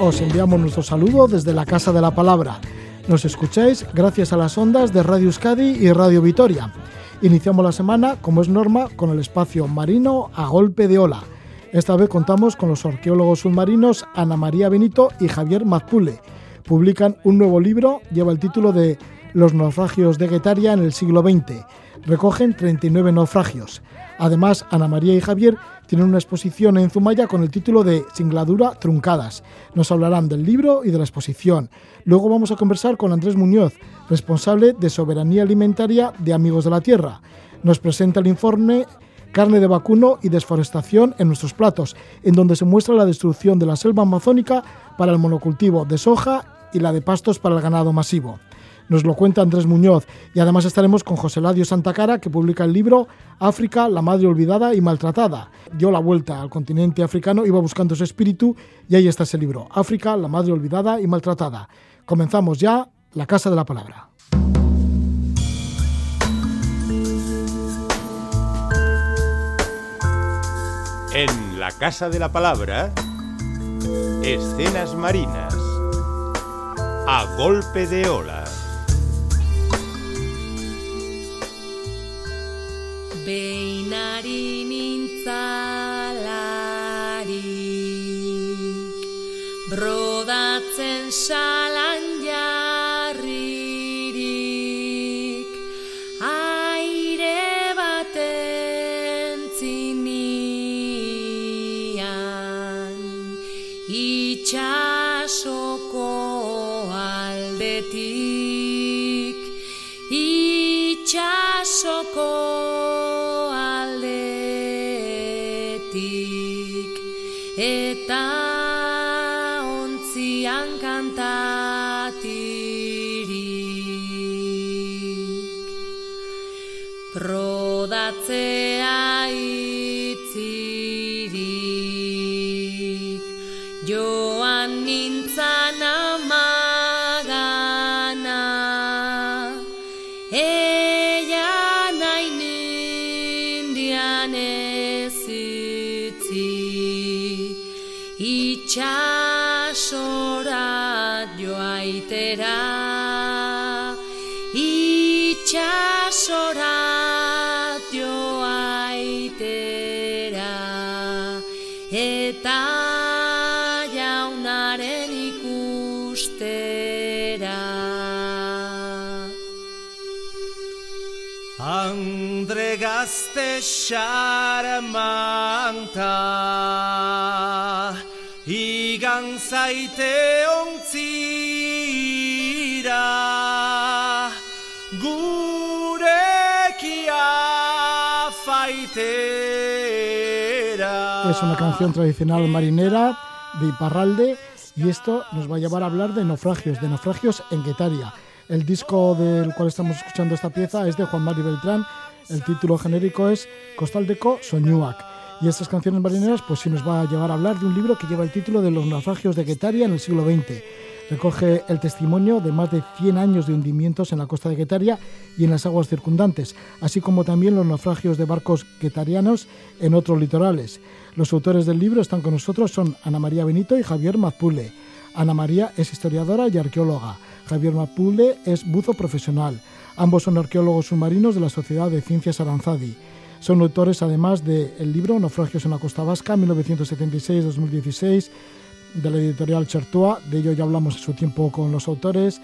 os enviamos nuestro saludo desde la Casa de la Palabra. Nos escucháis gracias a las ondas de Radio Euskadi y Radio Vitoria. Iniciamos la semana, como es norma, con el espacio marino a golpe de ola. Esta vez contamos con los arqueólogos submarinos Ana María Benito y Javier Mazpule. Publican un nuevo libro, lleva el título de Los naufragios de Guetaria en el siglo XX. Recogen 39 naufragios. Además, Ana María y Javier tienen una exposición en Zumaya con el título de Singladura Truncadas. Nos hablarán del libro y de la exposición. Luego vamos a conversar con Andrés Muñoz, responsable de Soberanía Alimentaria de Amigos de la Tierra. Nos presenta el informe Carne de vacuno y desforestación en nuestros platos, en donde se muestra la destrucción de la selva amazónica para el monocultivo de soja y la de pastos para el ganado masivo. Nos lo cuenta Andrés Muñoz y además estaremos con José Ladio Santacara que publica el libro África, la madre olvidada y maltratada. Dio la vuelta al continente africano, iba buscando su espíritu y ahí está ese libro, África, la madre olvidada y maltratada. Comenzamos ya la Casa de la Palabra. En la Casa de la Palabra, escenas marinas a golpe de ola. Beinari nintzalarik Brodatzen salan jarririk Aire baten zinian Itxasoko gazte xarmanta Igan zaite ontzira Gurekia faitera Es una canción tradicional marinera de Iparralde y esto nos va a llevar a hablar de naufragios, de naufragios en Guetaria. El disco del cual estamos escuchando esta pieza es de Juan Mari Beltrán. El título genérico es Costaldeco Soñuac. Y estas canciones marineras, pues sí nos va a llevar a hablar de un libro que lleva el título de Los naufragios de Guetaria en el siglo XX. Recoge el testimonio de más de 100 años de hundimientos en la costa de Guetaria y en las aguas circundantes, así como también los naufragios de barcos guetarianos en otros litorales. Los autores del libro están con nosotros, son Ana María Benito y Javier Mazpule. Ana María es historiadora y arqueóloga. Javier Mazpule es buzo profesional. Ambos son arqueólogos submarinos de la Sociedad de Ciencias Aranzadi. Son autores además del libro Naufragios en la Costa Vasca, 1976-2016, de la editorial Chertoa. De ello ya hablamos en su tiempo con los autores.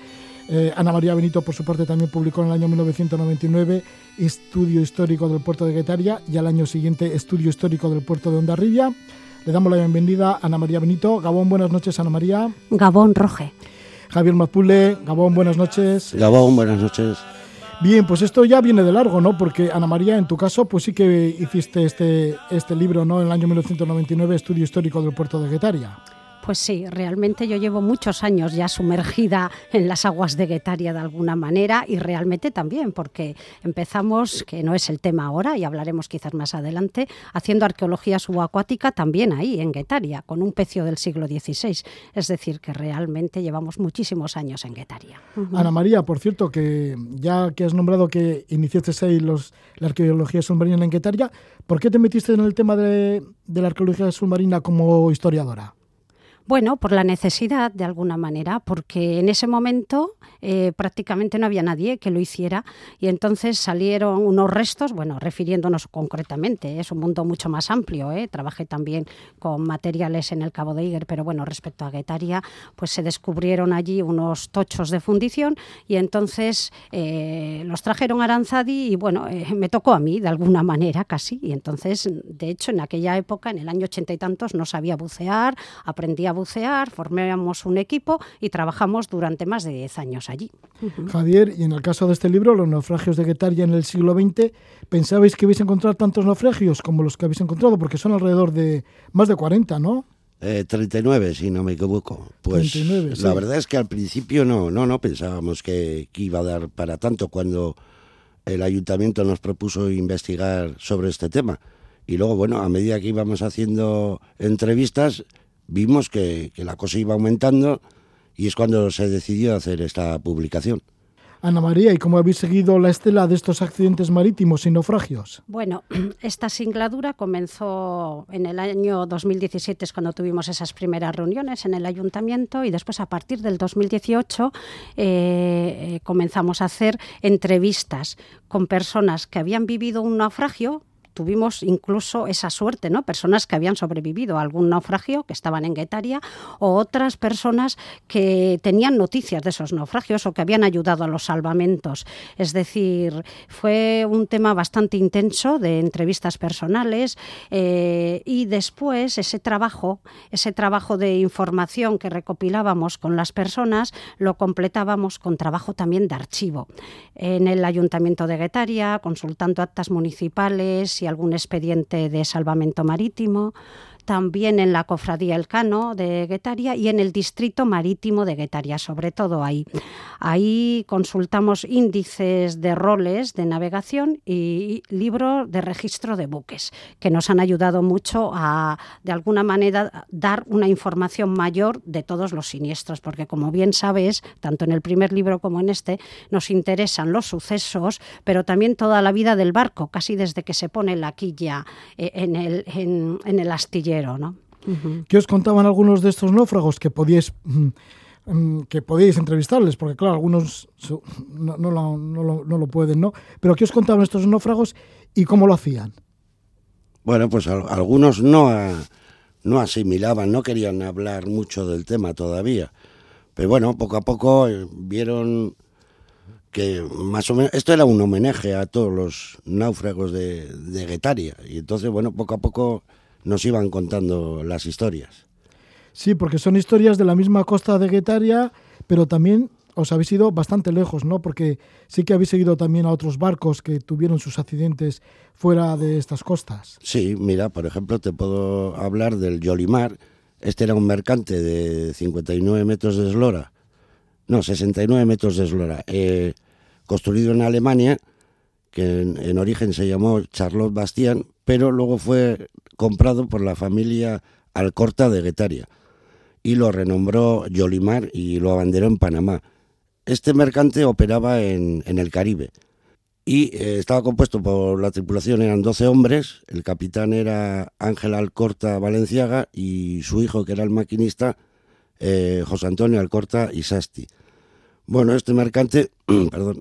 Eh, Ana María Benito, por su parte, también publicó en el año 1999 Estudio Histórico del Puerto de Guetaria y al año siguiente Estudio Histórico del Puerto de Ondarribia. Le damos la bienvenida a Ana María Benito. Gabón, buenas noches, Ana María. Gabón Roje. Javier Mazpule, Gabón, buenas noches. Gabón, buenas noches. Bien, pues esto ya viene de largo, ¿no? Porque Ana María, en tu caso, pues sí que hiciste este, este libro, ¿no? En el año 1999, Estudio Histórico del Puerto de Guetaria. Pues sí, realmente yo llevo muchos años ya sumergida en las aguas de Guetaria de alguna manera y realmente también porque empezamos, que no es el tema ahora y hablaremos quizás más adelante, haciendo arqueología subacuática también ahí en Guetaria, con un pecio del siglo XVI. Es decir, que realmente llevamos muchísimos años en Guetaria. Ana María, por cierto, que ya que has nombrado que iniciaste ahí los, la arqueología submarina en Guetaria, ¿por qué te metiste en el tema de, de la arqueología submarina como historiadora? Bueno, por la necesidad, de alguna manera, porque en ese momento eh, prácticamente no había nadie que lo hiciera y entonces salieron unos restos, bueno, refiriéndonos concretamente, es un mundo mucho más amplio, ¿eh? trabajé también con materiales en el Cabo de Iger, pero bueno, respecto a Guetaria, pues se descubrieron allí unos tochos de fundición y entonces eh, los trajeron a Aranzadi y bueno, eh, me tocó a mí de alguna manera casi y entonces, de hecho, en aquella época, en el año ochenta y tantos, no sabía bucear, aprendí a bucear, formamos un equipo y trabajamos durante más de 10 años. Javier, y en el caso de este libro, Los naufragios de Guetaria en el siglo XX, ¿pensabais que ibais a encontrar tantos naufragios como los que habéis encontrado? Porque son alrededor de más de 40, ¿no? Eh, 39, si no me equivoco. Pues 39, la verdad es que al principio no, no, no pensábamos que, que iba a dar para tanto cuando el ayuntamiento nos propuso investigar sobre este tema. Y luego, bueno, a medida que íbamos haciendo entrevistas, vimos que, que la cosa iba aumentando y es cuando se decidió hacer esta publicación. Ana María, ¿y cómo habéis seguido la estela de estos accidentes marítimos y naufragios? Bueno, esta singladura comenzó en el año 2017, es cuando tuvimos esas primeras reuniones en el ayuntamiento y después a partir del 2018 eh, eh, comenzamos a hacer entrevistas con personas que habían vivido un naufragio tuvimos incluso esa suerte, ¿no? Personas que habían sobrevivido a algún naufragio, que estaban en Guetaria, o otras personas que tenían noticias de esos naufragios o que habían ayudado a los salvamentos. Es decir, fue un tema bastante intenso de entrevistas personales eh, y después ese trabajo, ese trabajo de información que recopilábamos con las personas, lo completábamos con trabajo también de archivo. En el Ayuntamiento de Guetaria, consultando actas municipales y algún expediente de salvamento marítimo, también en la Cofradía Elcano de Guetaria y en el Distrito Marítimo de Guetaria, sobre todo ahí. Ahí consultamos índices de roles de navegación y libros de registro de buques, que nos han ayudado mucho a, de alguna manera, dar una información mayor de todos los siniestros, porque como bien sabes, tanto en el primer libro como en este, nos interesan los sucesos, pero también toda la vida del barco, casi desde que se pone la quilla eh, en el, en, en el astillero. ¿No? ¿Qué os contaban algunos de estos náufragos que podíais mm, mm, que podíais entrevistarles? Porque claro, algunos no, no lo, no lo- no lo pueden, ¿no? Pero ¿qué os contaban estos náufragos y cómo lo hacían? Bueno, pues al- algunos no, a- no asimilaban, no querían hablar mucho del tema todavía. Pero bueno, poco a poco eh, vieron que más o menos esto era un homenaje a todos los náufragos de, de Guetaria. Y entonces, bueno, poco a poco nos iban contando las historias. Sí, porque son historias de la misma costa de Guetaria, pero también os habéis ido bastante lejos, ¿no? Porque sí que habéis seguido también a otros barcos que tuvieron sus accidentes fuera de estas costas. Sí, mira, por ejemplo, te puedo hablar del Yolimar. Este era un mercante de 59 metros de eslora, no, 69 metros de eslora, eh, construido en Alemania, que en, en origen se llamó Charlotte Bastian, pero luego fue comprado por la familia Alcorta de Guetaria y lo renombró Yolimar y lo abanderó en Panamá. Este mercante operaba en, el Caribe y eh, estaba compuesto por la tripulación, eran 12 hombres, el capitán era Ángel Alcorta Valenciaga y su hijo, que era el maquinista, eh, José Antonio Alcorta Isasti. Bueno, este mercante, perdón,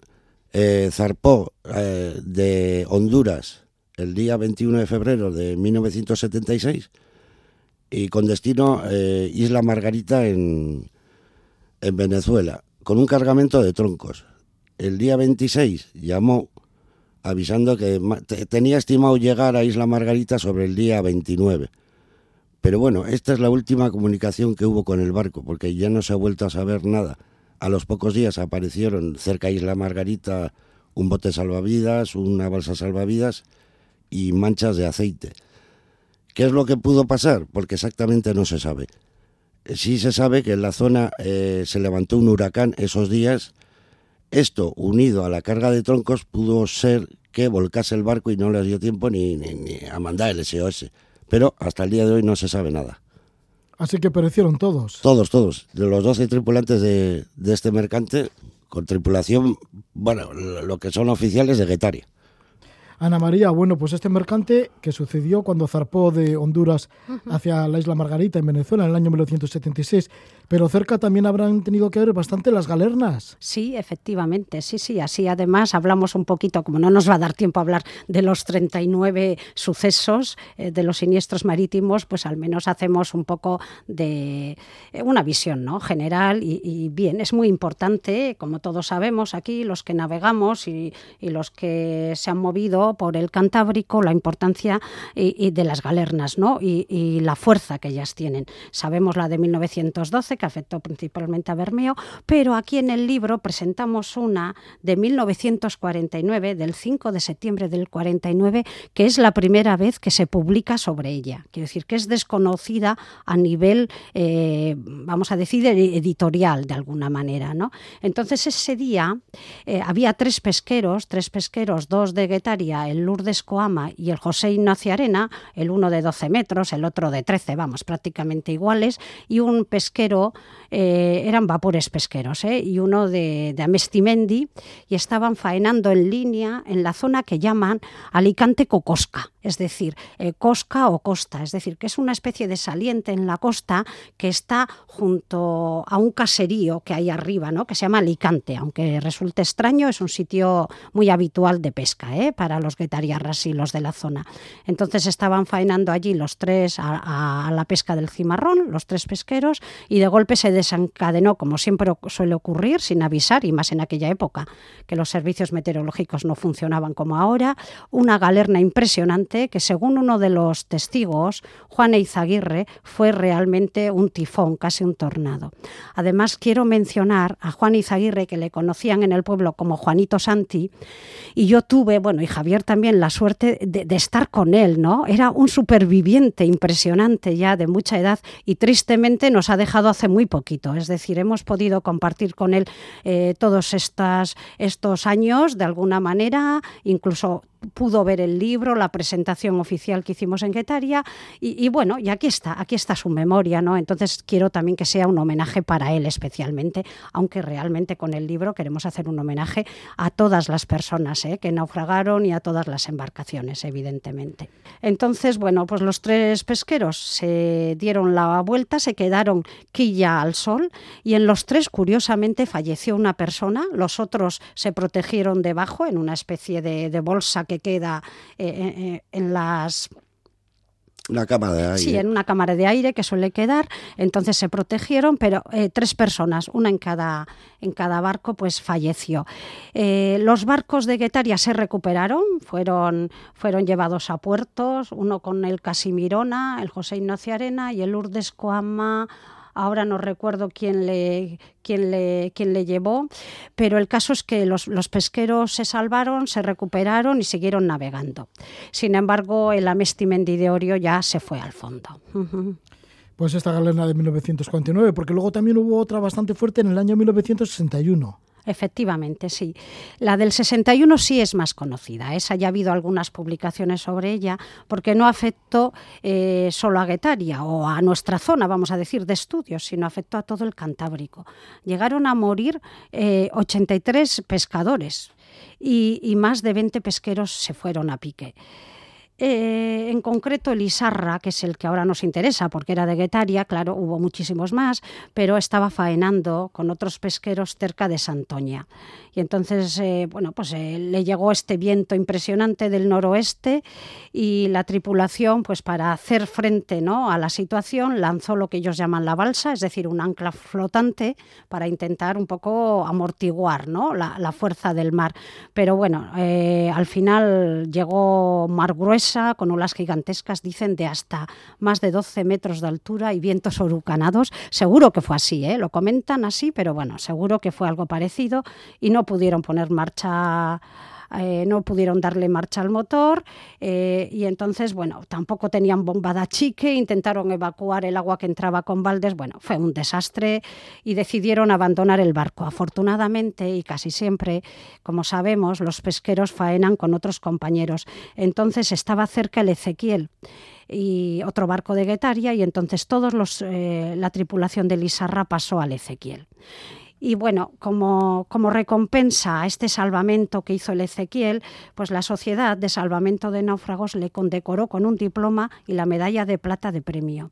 eh, zarpó de Honduras el día 21 de febrero de 1976 y con destino eh, Isla Margarita en, en Venezuela, con un cargamento de troncos. El día 26 llamó avisando que tenía estimado llegar a Isla Margarita sobre el día 29. Pero bueno, esta es la última comunicación que hubo con el barco, porque ya no se ha vuelto a saber nada. A los pocos días aparecieron cerca de Isla Margarita un bote salvavidas, una balsa salvavidas y manchas de aceite. ¿Qué es lo que pudo pasar? Porque exactamente no se sabe. Eh, Sí se sabe que en la zona eh, se levantó un huracán esos días. Esto, unido a la carga de troncos, pudo ser que volcase el barco y no les dio tiempo ni, ni- ni a mandar el SOS. Pero hasta el día de hoy no se sabe nada. Así que perecieron todos. Todos, todos. De los 12 tripulantes de, de este mercante, con tripulación, bueno, lo que son oficiales de Guetaria. Ana María, bueno, pues este mercante que sucedió cuando zarpó de Honduras hacia la isla Margarita en Venezuela en el año 1976, pero cerca también habrán tenido que ver bastante las galernas. Sí, efectivamente, sí, sí. Así además hablamos un poquito, como no nos va a dar tiempo a hablar de los 39 sucesos eh, de los siniestros marítimos, pues al menos hacemos un poco de eh, una visión ¿no? general y, bien, es muy importante, como todos sabemos aquí, los que navegamos y, y los que se han movido por el Cantábrico, la importancia y, de las galernas ¿no? y, la fuerza que ellas tienen. Sabemos la de 1912, que afectó principalmente a Bermeo, pero aquí en el libro presentamos una de 1949, del 5 de septiembre del 49, que es la primera vez que se publica sobre ella. Quiero decir que es desconocida a nivel, eh, vamos a decir, editorial de alguna manera. ¿no? Entonces ese día eh, había tres pesqueros, tres pesqueros, dos de Guetaria, el Lourdes Coama y el José Ignacio Arena, el uno de 12 metros, el otro de 13, vamos, prácticamente iguales, y un pesquero, eh, eran vapores pesqueros, ¿eh? y uno de, de Amestimendi, y estaban faenando en línea en la zona que llaman Alicante Cocosca es decir, eh, cosca o costa, es decir, que es una especie de saliente en la costa que está junto a un caserío que hay arriba, ¿no? que se llama Alicante, aunque resulte extraño, es un sitio muy habitual de pesca ¿eh? para los guetariarras y los de la zona. Entonces estaban faenando allí los tres a, a, la pesca del cimarrón, los tres pesqueros, y de golpe se desencadenó, como siempre suele ocurrir, sin avisar, y más en aquella época, que los servicios meteorológicos no funcionaban como ahora, una galerna impresionante que según uno de los testigos, Juan Eizaguirre, fue realmente un tifón, casi un tornado. Además, quiero mencionar a Juan Eizaguirre, que le conocían en el pueblo como Juanito Santi, y yo tuve, bueno, y Javier también, la suerte de, estar con él, ¿no? Era un superviviente impresionante ya de mucha edad y tristemente nos ha dejado hace muy poquito. Es decir, hemos podido compartir con él eh, todos estos años de alguna manera, incluso pudo ver el libro, la presentación oficial que hicimos en Guetaria y, y, bueno, y aquí está, aquí está su memoria, ¿no? Entonces quiero también que sea un homenaje para él especialmente, aunque realmente con el libro queremos hacer un homenaje a todas las personas ¿eh? que naufragaron y a todas las embarcaciones, evidentemente. Entonces, bueno, pues los tres pesqueros se dieron la vuelta, se quedaron quilla al sol y en los tres, curiosamente, falleció una persona, los otros se protegieron debajo en una especie de, de bolsa que que queda eh, eh, en las una cámara de aire. Sí, en una cámara de aire que suele quedar. Entonces se protegieron, pero eh, tres personas, una en cada, en cada barco, pues falleció. Eh, los barcos de Guetaria se recuperaron, fueron, fueron llevados a puertos, uno con el Casimirona, el José Ignacio Arena y el Urdes Coama ahora no recuerdo quién le, quién le, quién le llevó, pero el caso es que los, los, pesqueros se salvaron, se recuperaron y siguieron navegando. Sin embargo, el Amestimendi de ya se fue al fondo. Pues esta galerna de 1949, porque luego también hubo otra bastante fuerte en el año 1961. Efectivamente, sí. La del 61 sí es más conocida. Esa ya ha habido algunas publicaciones sobre ella, porque no afectó eh, solo a Guetaria o a nuestra zona, vamos a decir, de estudios, sino afectó a todo el Cantábrico. Llegaron a morir eh, 83 pescadores y, más de 20 pesqueros se fueron a pique. Eh, en concreto el Isarra, que es el que ahora nos interesa porque era de Guetaria, claro, hubo muchísimos más, pero estaba faenando con otros pesqueros cerca de Santoña. Y entonces, eh, bueno, pues eh, le llegó este viento impresionante del noroeste y la tripulación, pues para hacer frente ¿no? a la situación, lanzó lo que ellos llaman la balsa, es decir, un ancla flotante para intentar un poco amortiguar ¿no? la, la fuerza del mar. Pero bueno, al final llegó mar con olas gigantescas, dicen de hasta más de 12 metros de altura y vientos huracanados. Seguro que fue así, ¿eh? lo comentan así, pero bueno, seguro que fue algo parecido y no pudieron poner marcha eh, no pudieron darle marcha al motor eh, y entonces, bueno, tampoco tenían bomba de achique, intentaron evacuar el agua que entraba con baldes, bueno, fue un desastre y decidieron abandonar el barco. Afortunadamente y casi siempre, como sabemos, los pesqueros faenan con otros compañeros. Entonces estaba cerca el Ezequiel y otro barco de Guetaria y entonces todos los, eh, la tripulación de Lisarra pasó al Ezequiel Y bueno, como, como recompensa a este salvamento que hizo el Ezequiel, pues la Sociedad de Salvamento de Náufragos le condecoró con un diploma y la medalla de plata de premio.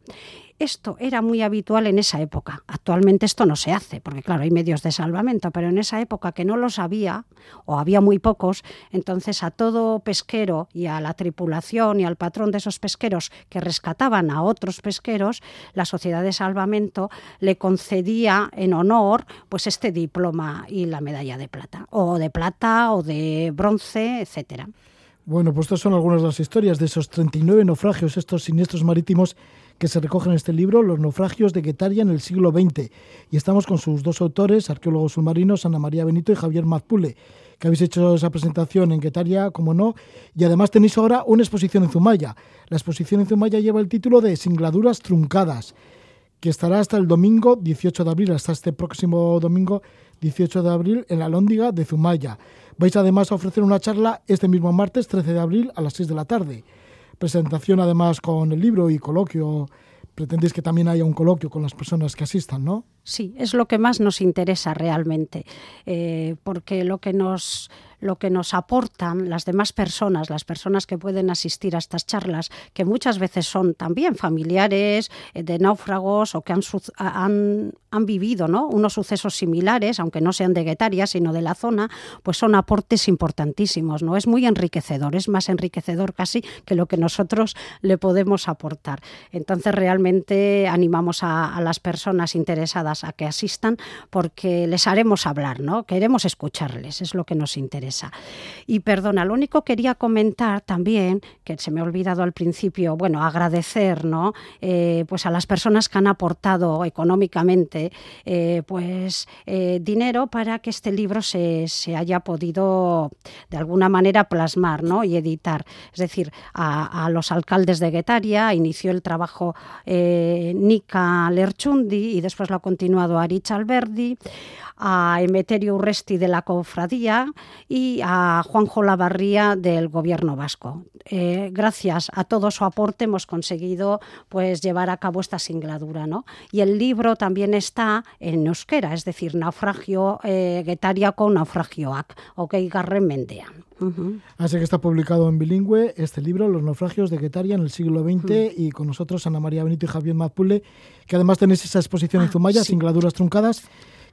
Esto era muy habitual en esa época. Actualmente esto no se hace, porque claro, hay medios de salvamento, pero en esa época que no los había, o había muy pocos, entonces a todo pesquero y a la tripulación y al patrón de esos pesqueros que rescataban a otros pesqueros, la sociedad de salvamento le concedía en honor pues este diploma y la medalla de plata, o de plata o de bronce, etcétera. Bueno, pues estas son algunas de las historias de esos 39 naufragios, estos siniestros marítimos que se recogen en este libro, Los naufragios de Guetaria en el siglo XX. Y estamos con sus dos autores, arqueólogos submarinos, Ana María Benito y Javier Mazpule, que habéis hecho esa presentación en Guetaria, como no, y además tenéis ahora una exposición en Zumaya. La exposición en Zumaya lleva el título de Singladuras truncadas, que estará hasta el domingo 18 de abril, hasta este próximo domingo 18 de abril en la Lóndiga de Zumaya. Vais además a ofrecer una charla este mismo martes 13 de abril a las 6 de la tarde presentación además con el libro y coloquio. Pretendéis que también haya un coloquio con las personas que asistan, ¿no? Sí, es lo que más nos interesa realmente, eh, porque lo que nos lo que nos aportan las demás personas, las personas que pueden asistir a estas charlas, que muchas veces son también familiares eh, de náufragos o que han, han, han vivido ¿no? unos sucesos similares, aunque no sean de Guetaria, sino de la zona, pues son aportes importantísimos. ¿no? Es muy enriquecedor, es más enriquecedor casi que lo que nosotros le podemos aportar. Entonces realmente animamos a, a las personas interesadas a que asistan porque les haremos hablar, ¿no? queremos escucharles, es lo que nos interesa. Y perdona, lo único quería comentar también, que se me ha olvidado al principio, bueno, agradecer ¿no? Eh, pues a las personas que han aportado económicamente eh, pues, eh, dinero para que este libro se, haya podido de alguna manera plasmar ¿no? y editar. Es decir, a, los alcaldes de Guetaria inició el trabajo Nica Lerchundi y después lo ha continuado Arich Alberdi a Emeterio Urresti de la Cofradía y a Juanjo Lavarría del Gobierno Vasco. Eh, gracias a todo su aporte hemos conseguido pues, llevar a cabo esta singladura. ¿no? Y el libro también está en euskera, es decir, naufragio eh, Getaria con naufragioak, ok, garren mendean. Así que está publicado en bilingüe este libro, Los naufragios de Guetaria en el siglo XX, y con nosotros Ana María Benito y Javier Mapule, que además tenéis esa exposición en ah, Zumaya, Singladuras Truncadas,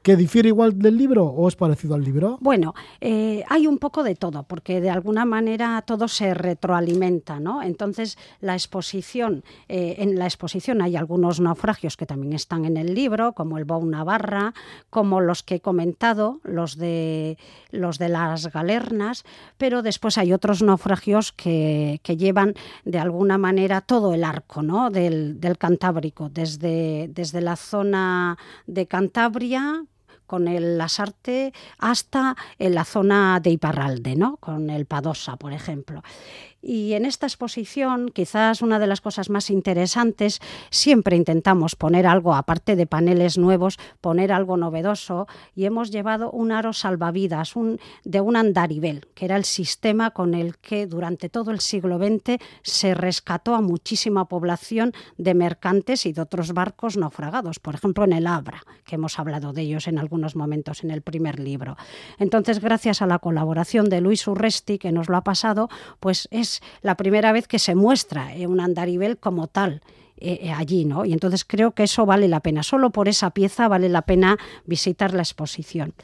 ¿Que difiere igual del libro o es parecido al libro? Bueno, eh, hay un poco de todo, porque de alguna manera todo se retroalimenta, ¿no? Entonces, la exposición, eh, en la exposición hay algunos naufragios que también están en el libro, como el Bou Navarra, como los que he comentado, los de, los de las galernas, pero después hay otros naufragios que, llevan de alguna manera todo el arco ¿no? del, del Cantábrico, desde, desde la zona de Cantabria, con el Lasarte hasta en la zona de Iparralde, ¿no? con el Padosa, por ejemplo. Y en esta exposición, quizás una de las cosas más interesantes, siempre intentamos poner algo, aparte de paneles nuevos, poner algo novedoso y hemos llevado un aro salvavidas un, de un andarivel, que era el sistema con el que durante todo el siglo XX se rescató a muchísima población de mercantes y de otros barcos naufragados, por ejemplo en el Abra, que hemos hablado de ellos en algunos momentos en el primer libro. Entonces, gracias a la colaboración de Luis Urresti, que nos lo ha pasado, pues es la primera vez que se muestra eh, un andarivel como tal. Eh, eh, allí, ¿no? Y entonces creo que eso vale la pena. Solo por esa pieza vale la pena visitar la exposición.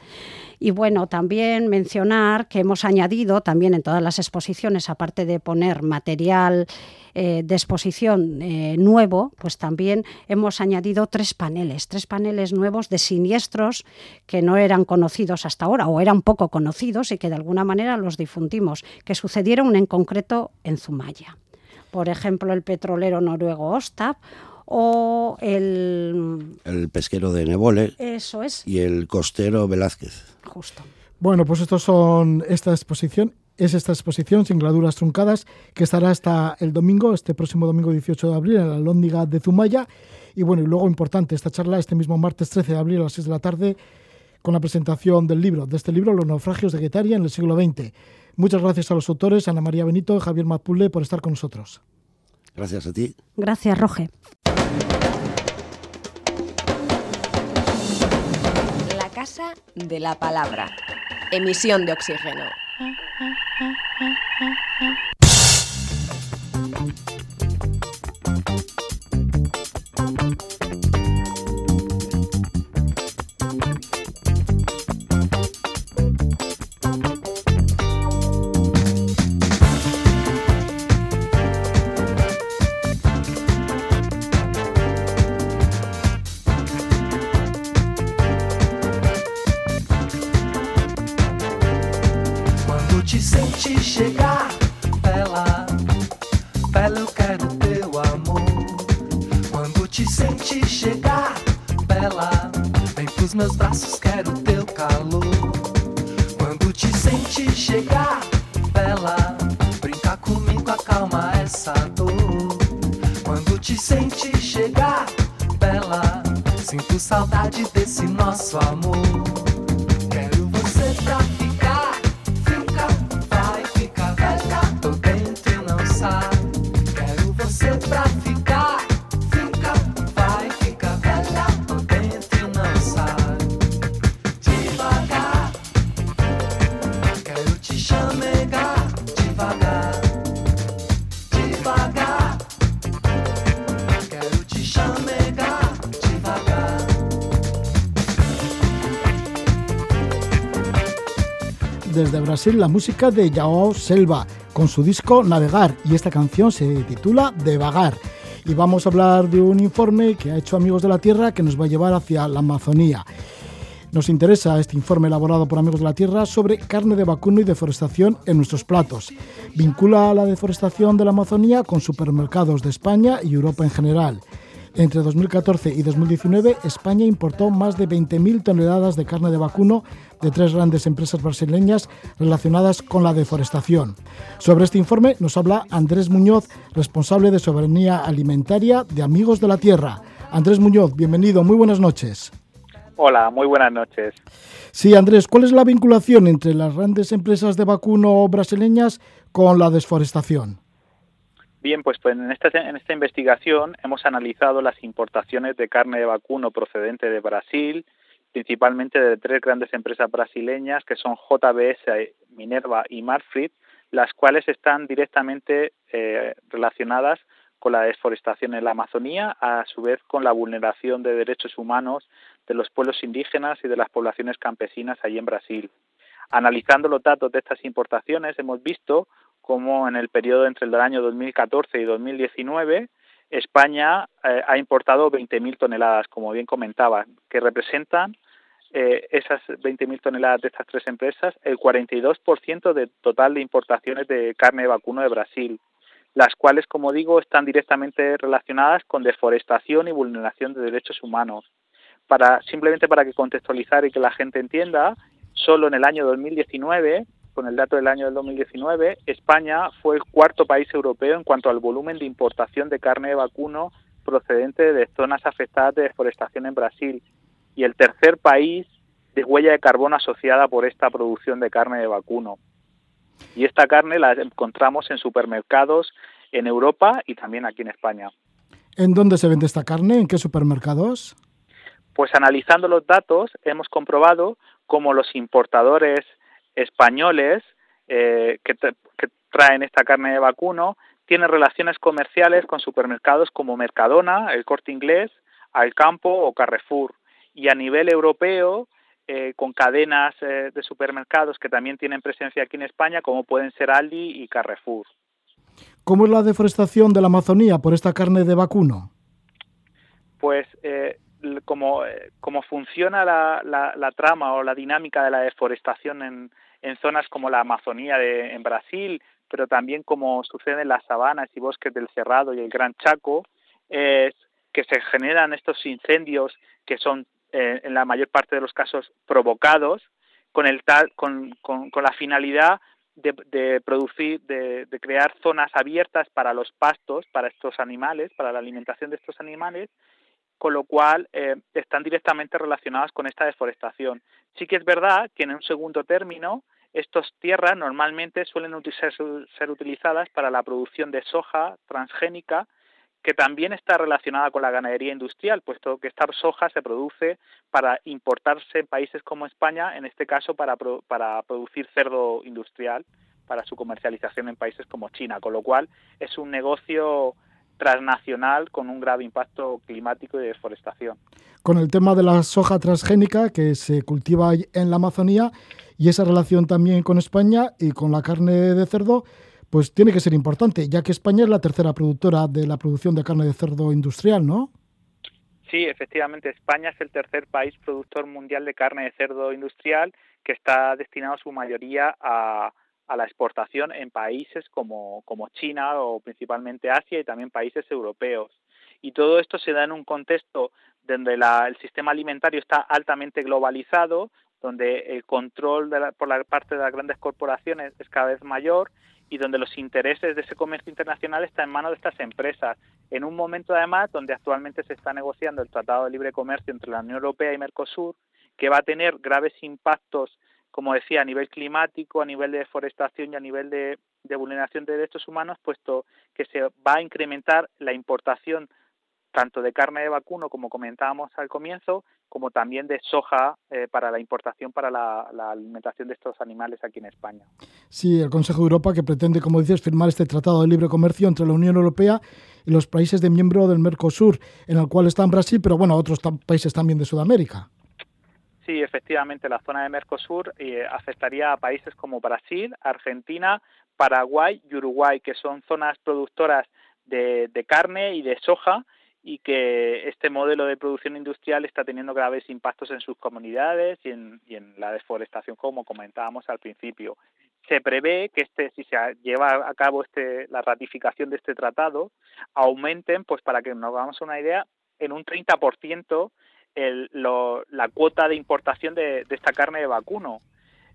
Y bueno, también mencionar que hemos añadido también en todas las exposiciones, aparte de poner material eh, de exposición nuevo, pues también hemos añadido tres paneles, tres paneles nuevos de siniestros que no eran conocidos hasta ahora o eran poco conocidos y que de alguna manera los difundimos, que sucedieron en concreto en Zumaya. Por ejemplo, el petrolero noruego Ostap o el... El pesquero de Nebole. Eso es. Y el costero Velázquez. Justo. Bueno, pues estos son esta exposición es esta exposición Singladuras Truncadas que estará hasta el domingo, este próximo domingo 18 de abril en la Lóndiga de Zumaya. Y bueno, y luego importante, esta charla este mismo martes 13 de abril a las 6 de la tarde con la presentación del libro, de este libro, Los naufragios de Guetaria en el siglo XX. Muchas gracias a los autores, Ana María Benito y Javier Mapule, por estar con nosotros. Gracias a ti. Gracias, Roge. Casa de la Palabra. Emisión de oxígeno. Brasil la música de Joao Selva con su disco Navegar y esta canción se titula Devagar. Y vamos a hablar de un informe que ha hecho Amigos de la Tierra que nos va a llevar hacia la Amazonía. Nos interesa este informe elaborado por Amigos de la Tierra sobre carne de vacuno y deforestación en nuestros platos. Vincula la deforestación de la Amazonía con supermercados de España y Europa en general. Entre 2014 y 2019, España importó más de 20.000 toneladas de carne de vacuno de tres grandes empresas brasileñas relacionadas con la deforestación. Sobre este informe nos habla Andrés Muñoz, responsable de soberanía alimentaria de Amigos de la Tierra. Andrés Muñoz, bienvenido, muy buenas noches. Hola, muy buenas noches. Sí, Andrés, ¿cuál es la vinculación entre las grandes empresas de vacuno brasileñas con la deforestación? Bien, pues, pues en, esta, investigación hemos analizado las importaciones de carne de vacuno procedente de Brasil, principalmente de tres grandes empresas brasileñas que son JBS, Minerva y Marfrig, las cuales están directamente eh, relacionadas con la deforestación en la Amazonía, a su vez con la vulneración de derechos humanos de los pueblos indígenas y de las poblaciones campesinas allí en Brasil. Analizando los datos de estas importaciones, hemos visto como en el periodo entre el año 2014 y 2019 España eh, ha importado 20.000 toneladas, como bien comentaba, que representan eh, esas 20.000 toneladas de estas tres empresas el 42% del total de importaciones de carne de vacuno de Brasil, las cuales, como digo, están directamente relacionadas con deforestación y vulneración de derechos humanos. Para simplemente para que contextualizar y que la gente entienda, solo en el año 2019 con el dato del año del 2019, España fue el cuarto país europeo en cuanto al volumen de importación de carne de vacuno procedente de zonas afectadas de deforestación en Brasil y el tercer país de huella de carbono asociada por esta producción de carne de vacuno. Y esta carne la encontramos en supermercados en Europa y también aquí en España. ¿En dónde se vende esta carne? ¿En qué supermercados? Pues analizando los datos hemos comprobado cómo los importadores españoles eh, que, traen esta carne de vacuno tienen relaciones comerciales con supermercados como Mercadona, el Corte Inglés, Alcampo o Carrefour. Y a nivel europeo, eh, con cadenas eh, de supermercados que también tienen presencia aquí en España, como pueden ser Aldi y Carrefour. ¿Cómo es la deforestación de la Amazonía por esta carne de vacuno? Pues como, como funciona la, la, trama o la dinámica de la deforestación en, en zonas como la Amazonía de, en Brasil, pero también como sucede en las sabanas y bosques del Cerrado y el Gran Chaco, es que se generan estos incendios que son eh, en la mayor parte de los casos provocados con el tal con, con, la finalidad de, producir de, de, crear zonas abiertas para los pastos para estos animales para la alimentación de estos animales con lo cual eh, están directamente relacionadas con esta deforestación. Sí que es verdad que en un segundo término estas tierras normalmente suelen ser, utilizadas para la producción de soja transgénica que también está relacionada con la ganadería industrial, puesto que esta soja se produce para importarse en países como España, en este caso para, para producir cerdo industrial para su comercialización en países como China, con lo cual es un negocio transnacional con un grave impacto climático y de deforestación. Con el tema de la soja transgénica que se cultiva en la Amazonía y esa relación también con España y con la carne de cerdo, pues tiene que ser importante, ya que España es la tercera productora de la producción de carne de cerdo industrial, ¿no? Sí, efectivamente, España es el tercer país productor mundial de carne de cerdo industrial que está destinado su mayoría a, a la exportación en países como, como China o principalmente Asia y también países europeos. Y todo esto se da en un contexto donde el sistema alimentario está altamente globalizado, donde el control por la parte de las grandes corporaciones es cada vez mayor y donde los intereses de ese comercio internacional están en manos de estas empresas. En un momento además donde actualmente se está negociando el Tratado de Libre Comercio entre la Unión Europea y Mercosur, que va a tener graves impactos, como decía, a nivel climático, a nivel de deforestación y a nivel de, vulneración de derechos humanos, puesto que se va a incrementar la importación tanto de carne de vacuno, como comentábamos al comienzo, como también de soja eh, para la importación para la, alimentación de estos animales aquí en España. Sí, el Consejo de Europa que pretende, como dices, firmar este Tratado de Libre Comercio entre la Unión Europea y los países de miembro del Mercosur, en el cual está Brasil, pero bueno, otros países también de Sudamérica. Sí, efectivamente, la zona de Mercosur eh, afectaría a países como Brasil, Argentina, Paraguay y Uruguay, que son zonas productoras de carne y de soja y que este modelo de producción industrial está teniendo graves impactos en sus comunidades y en, la deforestación, como comentábamos al principio. Se prevé que este, si se lleva a cabo este, la ratificación de este tratado, aumenten, pues para que nos hagamos una idea, en un 30% el, la cuota de importación de, esta carne de vacuno.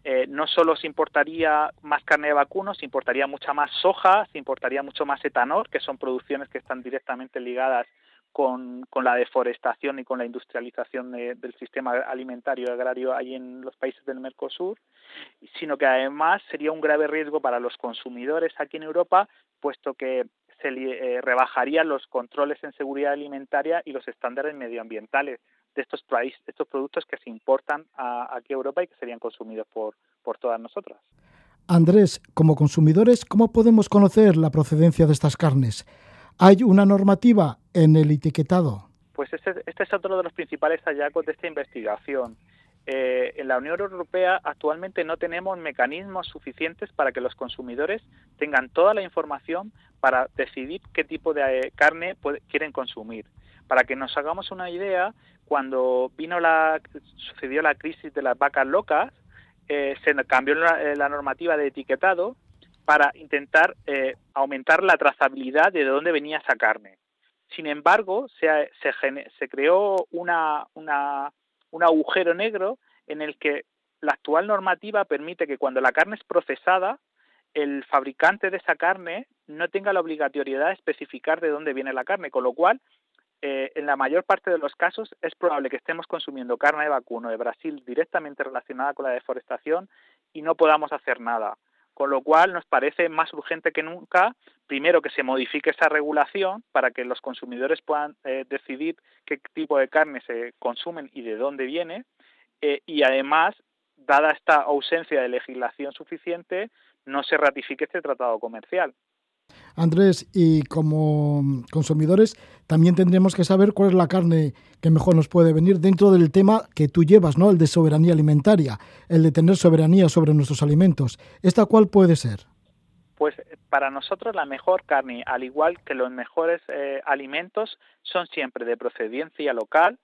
Eh, no solo se importaría más carne de vacuno, se importaría mucha más soja, se importaría mucho más etanol, que son producciones que están directamente ligadas con, la deforestación y con la industrialización del sistema alimentario agrario ahí en los países del Mercosur, sino que además sería un grave riesgo para los consumidores aquí en Europa, puesto que se eh, rebajarían los controles en seguridad alimentaria y los estándares medioambientales de estos, estos productos que se importan a, aquí a Europa y que serían consumidos por, por todas nosotras. Andrés, como consumidores, ¿cómo podemos conocer la procedencia de estas carnes? ¿Hay una normativa en el etiquetado? Pues este, este, es otro de los principales hallazgos de esta investigación. Eh, en la Unión Europea actualmente no tenemos mecanismos suficientes para que los consumidores tengan toda la información para decidir qué tipo de eh, carne quieren consumir. Para que nos hagamos una idea, cuando vino la sucedió la crisis de las vacas locas, eh, se cambió la normativa de etiquetado para intentar eh, aumentar la trazabilidad de dónde venía esa carne. Sin embargo, se, se, creó una, una, un agujero negro en el que la actual normativa permite que cuando la carne es procesada, el fabricante de esa carne no tenga la obligatoriedad de especificar de dónde viene la carne, con lo cual, eh, en la mayor parte de los casos, es probable que estemos consumiendo carne de vacuno de Brasil directamente relacionada con la deforestación y no podamos hacer nada con lo cual nos parece más urgente que nunca, primero, que se modifique esa regulación para que los consumidores puedan eh, decidir qué tipo de carne se consumen y de dónde viene, eh, y además, dada esta ausencia de legislación suficiente, no se ratifique este tratado comercial. Andrés, y como consumidores también tendremos que saber cuál es la carne que mejor nos puede venir dentro del tema que tú llevas, ¿no? El de soberanía alimentaria, el de tener soberanía sobre nuestros alimentos. ¿Esta cuál puede ser? Pues para nosotros la mejor carne, al igual que los mejores eh, alimentos, son siempre de procedencia local,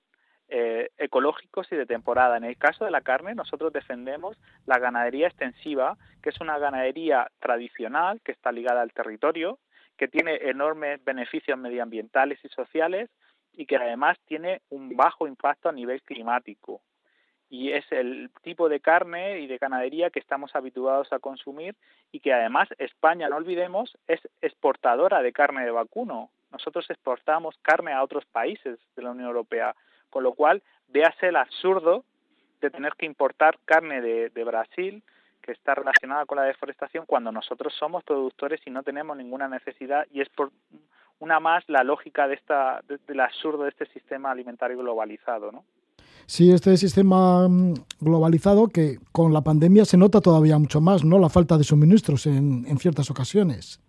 eh, ecológicos y de temporada. En el caso de la carne, nosotros defendemos la ganadería extensiva, que es una ganadería tradicional que está ligada al territorio, que tiene enormes beneficios medioambientales y sociales y que además tiene un bajo impacto a nivel climático. Y es el tipo de carne y de ganadería que estamos habituados a consumir y que además España, no olvidemos, es exportadora de carne de vacuno. Nosotros exportamos carne a otros países de la Unión Europea con lo cual, véase el absurdo de tener que importar carne de, Brasil que está relacionada con la deforestación cuando nosotros somos productores y no tenemos ninguna necesidad y es por una más la lógica de esta de, del absurdo de este sistema alimentario globalizado, ¿no? Sí, este sistema mm, globalizado que con la pandemia se nota todavía mucho más, ¿no? La falta de suministros en, en ciertas ocasiones.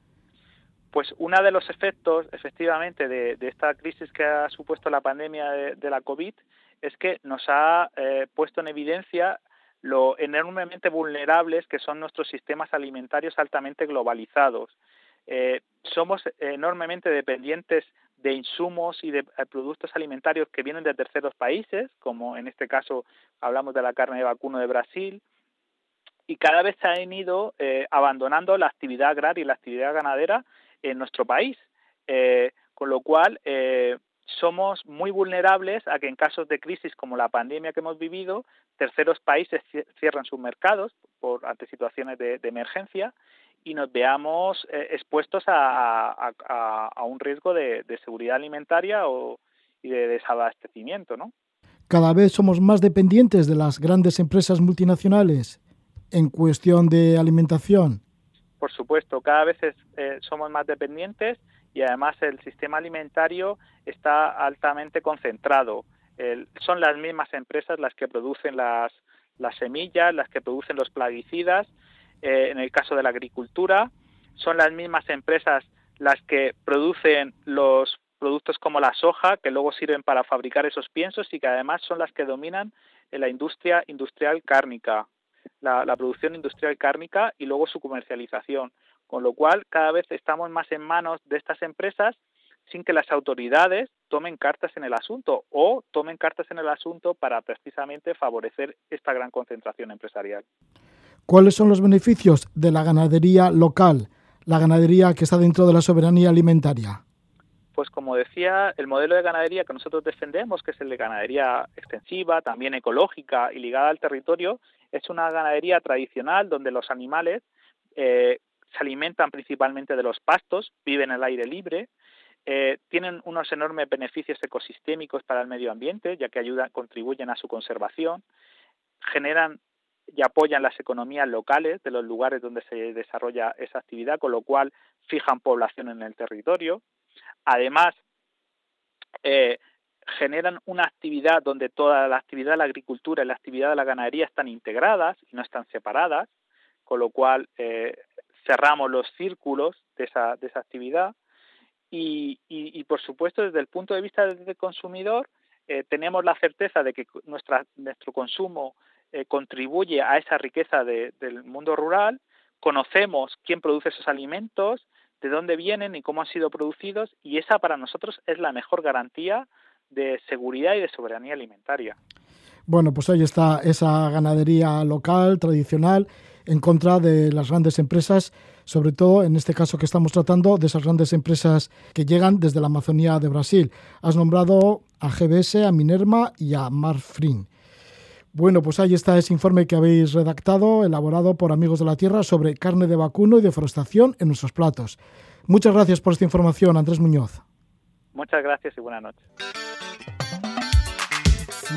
Pues uno de los efectos, efectivamente, de, esta crisis que ha supuesto la pandemia de, la COVID es que nos ha eh, puesto en evidencia lo enormemente vulnerables que son nuestros sistemas alimentarios altamente globalizados. Eh, somos enormemente dependientes de insumos y de eh, productos alimentarios que vienen de terceros países, como en este caso hablamos de la carne de vacuno de Brasil, y cada vez se han ido abandonando la actividad agraria y la actividad ganadera en nuestro país, eh, con lo cual eh, somos muy vulnerables a que en casos de crisis como la pandemia que hemos vivido, terceros países cierran sus mercados por ante situaciones de, emergencia y nos veamos eh, expuestos a, a, a, un riesgo de, de seguridad alimentaria o, y de desabastecimiento, ¿no? Cada vez somos más dependientes de las grandes empresas multinacionales en cuestión de alimentación. Por supuesto, cada vez es, eh, somos más dependientes y además el sistema alimentario está altamente concentrado. Son las mismas empresas las que producen las, las semillas, las que producen los plaguicidas, eh, en el caso de la agricultura, son las mismas empresas las que producen los productos como la soja, que luego sirven para fabricar esos piensos y que además son las que dominan en la industria industrial cárnica, la, la producción industrial cárnica y luego su comercialización. Con lo cual, cada vez estamos más en manos de estas empresas sin que las autoridades tomen cartas en el asunto o tomen cartas en el asunto para precisamente favorecer esta gran concentración empresarial. ¿Cuáles son los beneficios de la ganadería local, la ganadería que está dentro de la soberanía alimentaria? Pues como decía, el modelo de ganadería que nosotros defendemos, que es el de ganadería extensiva, también ecológica y ligada al territorio, es una ganadería tradicional donde los animales eh, se alimentan principalmente de los pastos, viven al aire libre, eh, tienen unos enormes beneficios ecosistémicos para el medio ambiente, ya que ayudan, contribuyen a su conservación, generan y apoyan las economías locales de los lugares donde se desarrolla esa actividad, con lo cual fijan población en el territorio. Además, eh, generan una actividad donde toda la actividad de la agricultura y la actividad de la ganadería están integradas y no están separadas, con lo cual eh, cerramos los círculos de esa, de esa actividad. Y, y, por supuesto, desde el punto de vista del consumidor, eh, tenemos la certeza de que nuestra, nuestro consumo eh, contribuye a esa riqueza de, del mundo rural, conocemos quién produce esos alimentos, de dónde vienen y cómo han sido producidos, y esa para nosotros es la mejor garantía de seguridad y de soberanía alimentaria. Bueno, pues ahí está esa ganadería local, tradicional, en contra de las grandes empresas, sobre todo en este caso que estamos tratando, de esas grandes empresas que llegan desde la Amazonía de Brasil. Has nombrado a GBS, a Minerma y a Marfrin. Bueno, pues ahí está ese informe que habéis redactado, elaborado por Amigos de la Tierra sobre carne de vacuno y deforestación en nuestros platos. Muchas gracias por esta información, Andrés Muñoz. Muchas gracias y buenas noches.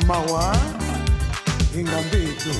mawa ingambitu.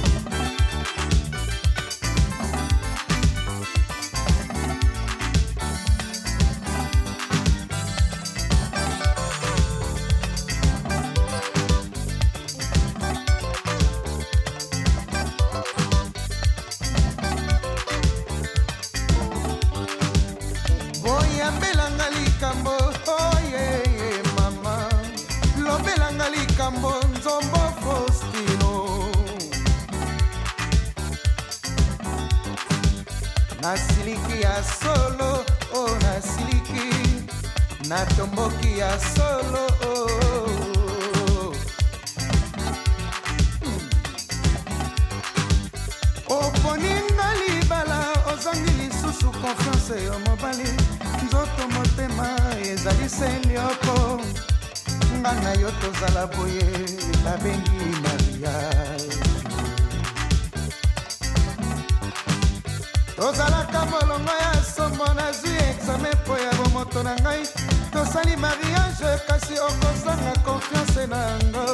Ya solo o oh, nasiliki natomboki ya solo oh. oponinga libala ozangi lisusu konfiance yo mobali. Nzoto motema ezali selioko nga na yo tozala boye babengi mariage tozalaka molongo ya sombo nazwi exame mpo ya bomoto na ngai tosali mariage kasi okozanga konfiance na yango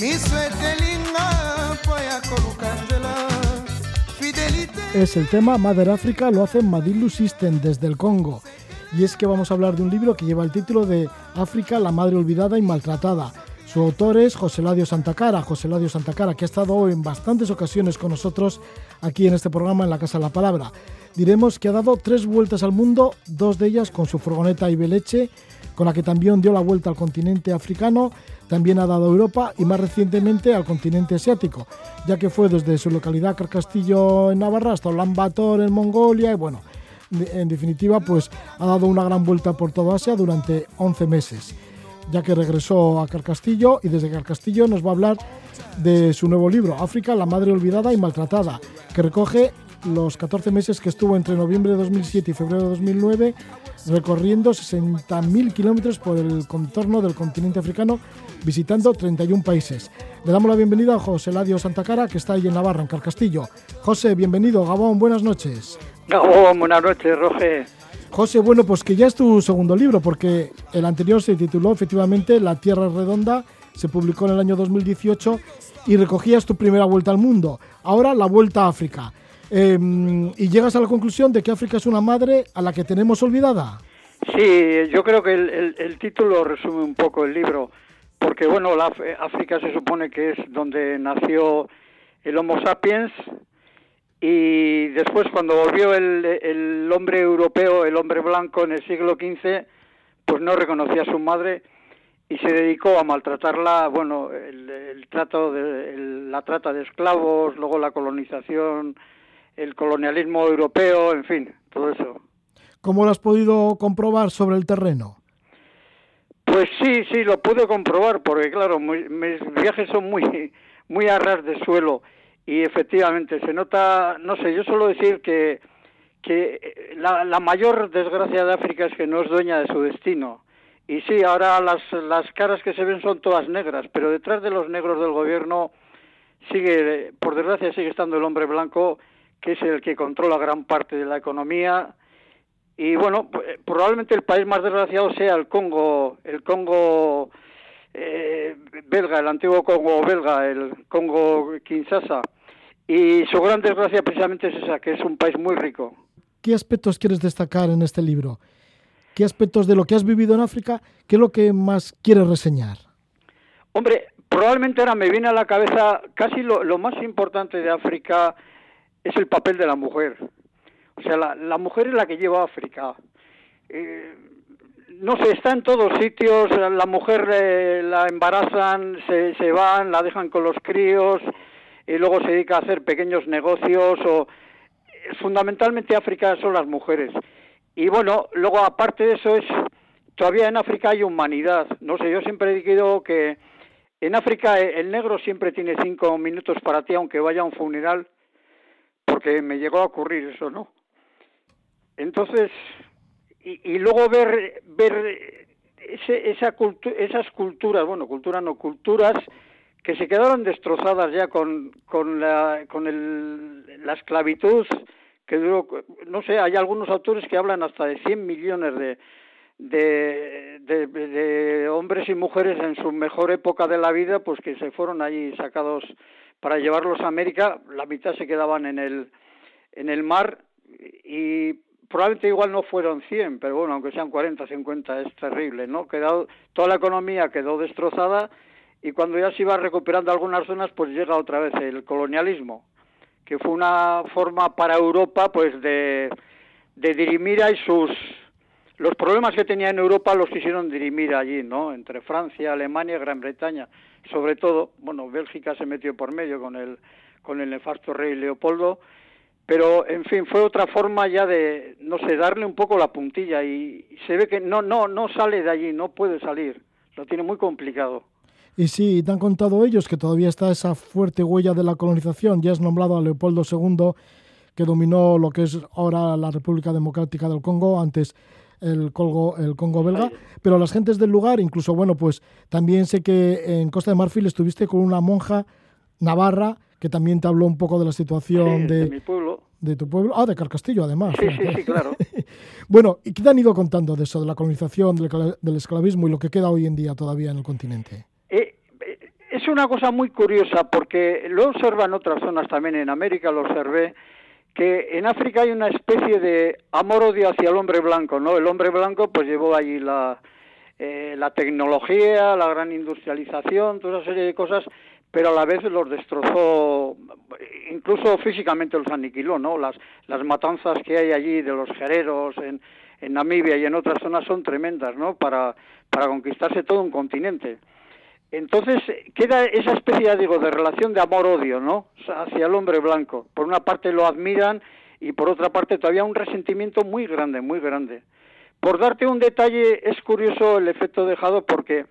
miso etelinga mpo ya koluka nzela Es el tema Mother Africa, lo hace Madilu System desde el Congo. Y es que vamos a hablar de un libro que lleva el título de África, la madre olvidada y maltratada. Su autor es José Ladio Santacara, José Ladio Santacara, que ha estado en bastantes ocasiones con nosotros aquí en este programa en la Casa de la Palabra. Diremos que ha dado tres vueltas al mundo, dos de ellas con su furgoneta Ibeleche, con la que también dio la vuelta al continente africano, también ha dado a Europa y más recientemente al continente asiático, ya que fue desde su localidad Carcastillo en Navarra hasta Ulaanbaatar en Mongolia y bueno, en definitiva pues ha dado una gran vuelta por toda Asia durante 11 meses, ya que regresó a Carcastillo y desde Carcastillo nos va a hablar de su nuevo libro, África, la madre olvidada y maltratada, que recoge los 14 meses que estuvo entre noviembre de 2007 y febrero de 2009 recorriendo 60.000 kilómetros por el contorno del continente africano, visitando 31 países. Le damos la bienvenida a José Ladio Santacara, que está ahí en Navarra, en Carcastillo. José, bienvenido. Gabón, buenas noches. Gabón, buenas noches, Roge. José, bueno, pues que ya es tu segundo libro, porque el anterior se tituló efectivamente La Tierra Redonda, se publicó en el año 2018 y recogías tu primera vuelta al mundo. Ahora la vuelta a África. Eh, y llegas a la conclusión de que África es una madre a la que tenemos olvidada. Sí, yo creo que el, el, el título resume un poco el libro, porque bueno, la, África se supone que es donde nació el Homo sapiens y después cuando volvió el, el hombre europeo, el hombre blanco en el siglo XV, pues no reconocía a su madre y se dedicó a maltratarla, bueno, el, el trato de, el, la trata de esclavos, luego la colonización, el colonialismo europeo, en fin, todo eso. ¿Cómo lo has podido comprobar sobre el terreno? Pues sí, sí, lo pude comprobar, porque claro, muy, mis viajes son muy, muy a ras de suelo y efectivamente se nota, no sé, yo suelo decir que, que la, la mayor desgracia de África es que no es dueña de su destino. Y sí, ahora las, las caras que se ven son todas negras, pero detrás de los negros del gobierno sigue, por desgracia, sigue estando el hombre blanco, que es el que controla gran parte de la economía. Y bueno, probablemente el país más desgraciado sea el Congo, el Congo eh, belga, el antiguo Congo belga, el Congo Kinshasa. Y su gran desgracia precisamente es esa, que es un país muy rico. ¿Qué aspectos quieres destacar en este libro? ¿Qué aspectos de lo que has vivido en África, qué es lo que más quieres reseñar? Hombre, probablemente ahora me viene a la cabeza casi lo, lo más importante de África es el papel de la mujer. O sea, la, la mujer es la que lleva a África. Eh, no sé, está en todos sitios, la mujer eh, la embarazan, se, se van, la dejan con los críos y luego se dedica a hacer pequeños negocios o fundamentalmente África son las mujeres. Y bueno, luego aparte de eso es todavía en África hay humanidad. No sé, yo siempre he dicho que en África el negro siempre tiene cinco minutos para ti aunque vaya a un funeral porque me llegó a ocurrir eso, ¿no? Entonces, y, luego ver, ver ese, esa cultu esas culturas, bueno, culturas no, culturas que se quedaron destrozadas ya con, con, la, con el, la esclavitud que duró, no sé, hay algunos autores que hablan hasta de 100 millones de, de, de, hombres y mujeres en su mejor época de la vida, pues que se fueron allí sacados para llevarlos a América, la mitad se quedaban en el, en el mar y probablemente igual no fueron 100, pero bueno, aunque sean 40, 50, es terrible, ¿no? Quedado, toda la economía quedó destrozada y cuando ya se iba recuperando algunas zonas, pues llega otra vez el colonialismo, que fue una forma para Europa, pues, de, de dirimir ahí sus... Los problemas que tenía en Europa los quisieron dirimir allí, ¿no? Entre Francia, Alemania y Gran Bretaña. Sobre todo, bueno, Bélgica se metió por medio con el, con el nefasto rey Leopoldo, pero en fin fue otra forma ya de no sé darle un poco la puntilla y, se ve que no no no sale de allí no puede salir lo tiene muy complicado y sí, te han contado ellos que todavía está esa fuerte huella de la colonización. Ya has nombrado a Leopoldo II, que dominó lo que es ahora la República Democrática del Congo, antes el Congo, el Congo belga. Pero las gentes del lugar, incluso, bueno, pues también sé que en Costa de Marfil estuviste con una monja navarra que también te habló un poco de la situación sí, de, de mi pueblo de tu pueblo. Ah, de Carcastillo, además. sí sí sí claro bueno, ¿y qué te han ido contando de eso, de la colonización, del, del esclavismo y lo que queda hoy en día todavía en el continente? Una cosa muy curiosa porque lo observa en otras zonas también, en América lo observé, que en África hay una especie de amor-odio hacia el hombre blanco, ¿no? El hombre blanco pues llevó allí la, eh, la tecnología, la gran industrialización, toda esa serie de cosas, pero a la vez los destrozó, incluso físicamente los aniquiló, ¿no? Las, las matanzas que hay allí de los gereros en, Namibia y en otras zonas son tremendas, ¿no? Para conquistarse todo un continente. Entonces queda esa especie, digo, de relación de amor-odio, ¿no? Hacia el hombre blanco. Por una parte lo admiran y por otra parte todavía un resentimiento muy grande, muy grande. Por darte un detalle, es curioso el efecto dejado porque,